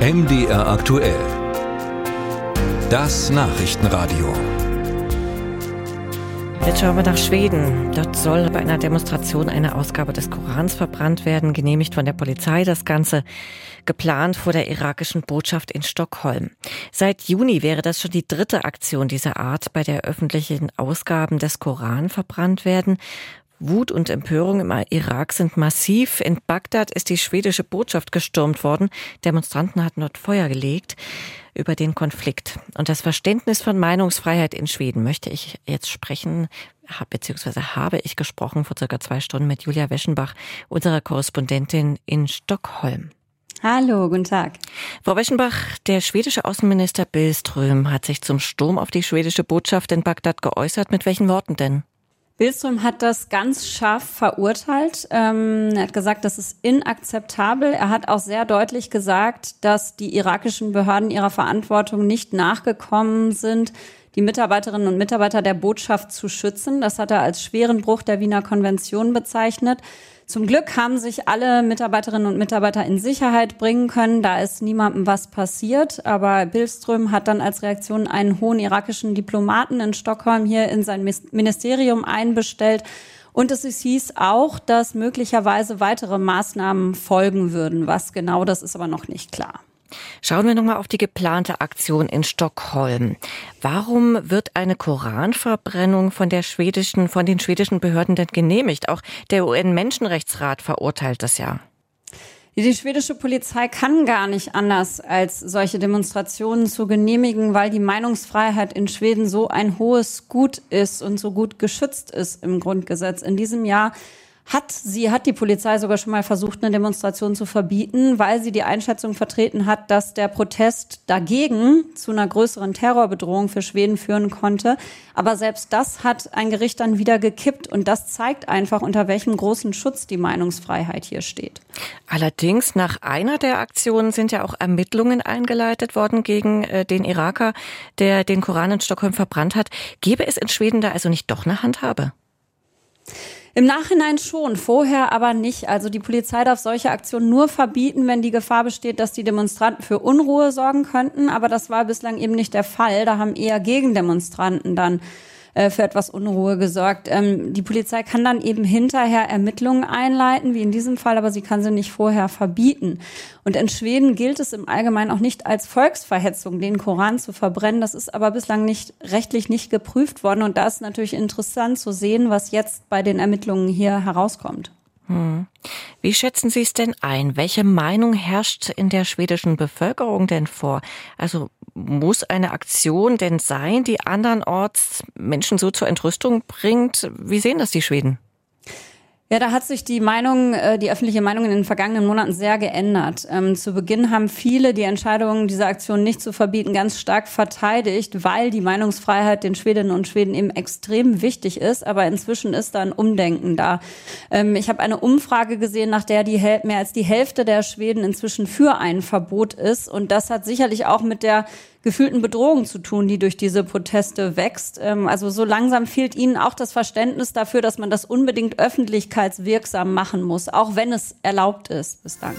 MDR aktuell. Das Nachrichtenradio. Jetzt schauen wir nach Schweden. Dort soll bei einer Demonstration eine Ausgabe des Korans verbrannt werden, genehmigt von der Polizei. Das Ganze geplant vor der irakischen Botschaft in Stockholm. Seit Juni wäre das schon die dritte Aktion dieser Art, bei der öffentlichen Ausgaben des Koran verbrannt werden. Wut und Empörung im Irak sind massiv. In Bagdad ist die schwedische Botschaft gestürmt worden. Demonstranten hatten dort Feuer gelegt über den Konflikt. Und das Verständnis von Meinungsfreiheit in Schweden möchte ich jetzt sprechen, beziehungsweise habe ich gesprochen vor circa zwei Stunden mit Julia Weschenbach, unserer Korrespondentin in Stockholm. Hallo, guten Tag. Frau Weschenbach, der schwedische Außenminister Billström hat sich zum Sturm auf die schwedische Botschaft in Bagdad geäußert. Mit welchen Worten denn? Billström hat das ganz scharf verurteilt. Ähm, er hat gesagt, das ist inakzeptabel. Er hat auch sehr deutlich gesagt, dass die irakischen Behörden ihrer Verantwortung nicht nachgekommen sind, die Mitarbeiterinnen und Mitarbeiter der Botschaft zu schützen. Das hat er als schweren Bruch der Wiener Konvention bezeichnet. Zum Glück haben sich alle Mitarbeiterinnen und Mitarbeiter in Sicherheit bringen können. Da ist niemandem was passiert. Aber Billström hat dann als Reaktion einen hohen irakischen Diplomaten in Stockholm hier in sein Ministerium einbestellt. Und es hieß auch, dass möglicherweise weitere Maßnahmen folgen würden. Was genau, das ist aber noch nicht klar. Schauen wir nochmal auf die geplante Aktion in Stockholm. Warum wird eine Koranverbrennung von der schwedischen, von den schwedischen Behörden denn genehmigt? Auch der UN-Menschenrechtsrat verurteilt das ja. Die schwedische Polizei kann gar nicht anders, als solche Demonstrationen zu genehmigen, weil die Meinungsfreiheit in Schweden so ein hohes Gut ist und so gut geschützt ist im Grundgesetz. In diesem Jahr hat sie hat die Polizei sogar schon mal versucht, eine Demonstration zu verbieten, weil sie die Einschätzung vertreten hat, dass der Protest dagegen zu einer größeren Terrorbedrohung für Schweden führen konnte. Aber selbst das hat ein Gericht dann wieder gekippt und das zeigt einfach, unter welchem großen Schutz die Meinungsfreiheit hier steht. Allerdings nach einer der Aktionen sind ja auch Ermittlungen eingeleitet worden gegen äh, den Iraker, der den Koran in Stockholm verbrannt hat. Gäbe es in Schweden da also nicht doch eine Handhabe? Im Nachhinein schon, vorher aber nicht. Also die Polizei darf solche Aktionen nur verbieten, wenn die Gefahr besteht, dass die Demonstranten für Unruhe sorgen könnten. Aber das war bislang eben nicht der Fall. Da haben eher Gegendemonstranten dann äh, für etwas Unruhe gesorgt. Ähm, die Polizei kann dann eben hinterher Ermittlungen einleiten, wie in diesem Fall, aber sie kann sie nicht vorher verbieten. Und in Schweden gilt es im Allgemeinen auch nicht als Volksverhetzung, den Koran zu verbrennen. Das ist aber bislang nicht rechtlich nicht geprüft worden. Und da ist natürlich interessant zu sehen, was jetzt bei den Ermittlungen hier herauskommt. Hm. Wie schätzen Sie es denn ein? Welche Meinung herrscht in der schwedischen Bevölkerung denn vor? Also muss eine Aktion denn sein, die andernorts Menschen so zur Entrüstung bringt? Wie sehen das die Schweden? Ja, da hat sich die Meinung, äh, die öffentliche Meinung in den vergangenen Monaten sehr geändert. Ähm, zu Beginn haben viele die Entscheidung, diese Aktion nicht zu verbieten, ganz stark verteidigt, weil die Meinungsfreiheit den Schwedinnen und Schweden eben extrem wichtig ist. Aber inzwischen ist da ein Umdenken da. Ähm, ich habe eine Umfrage gesehen, nach der die mehr als die Hälfte der Schweden inzwischen für ein Verbot ist. Und das hat sicherlich auch mit der gefühlten Bedrohung zu tun, die durch diese Proteste wächst. Ähm, also so langsam fehlt ihnen auch das Verständnis dafür, dass man das unbedingt öffentlichkeitswirksam machen muss, auch wenn es erlaubt ist bislang.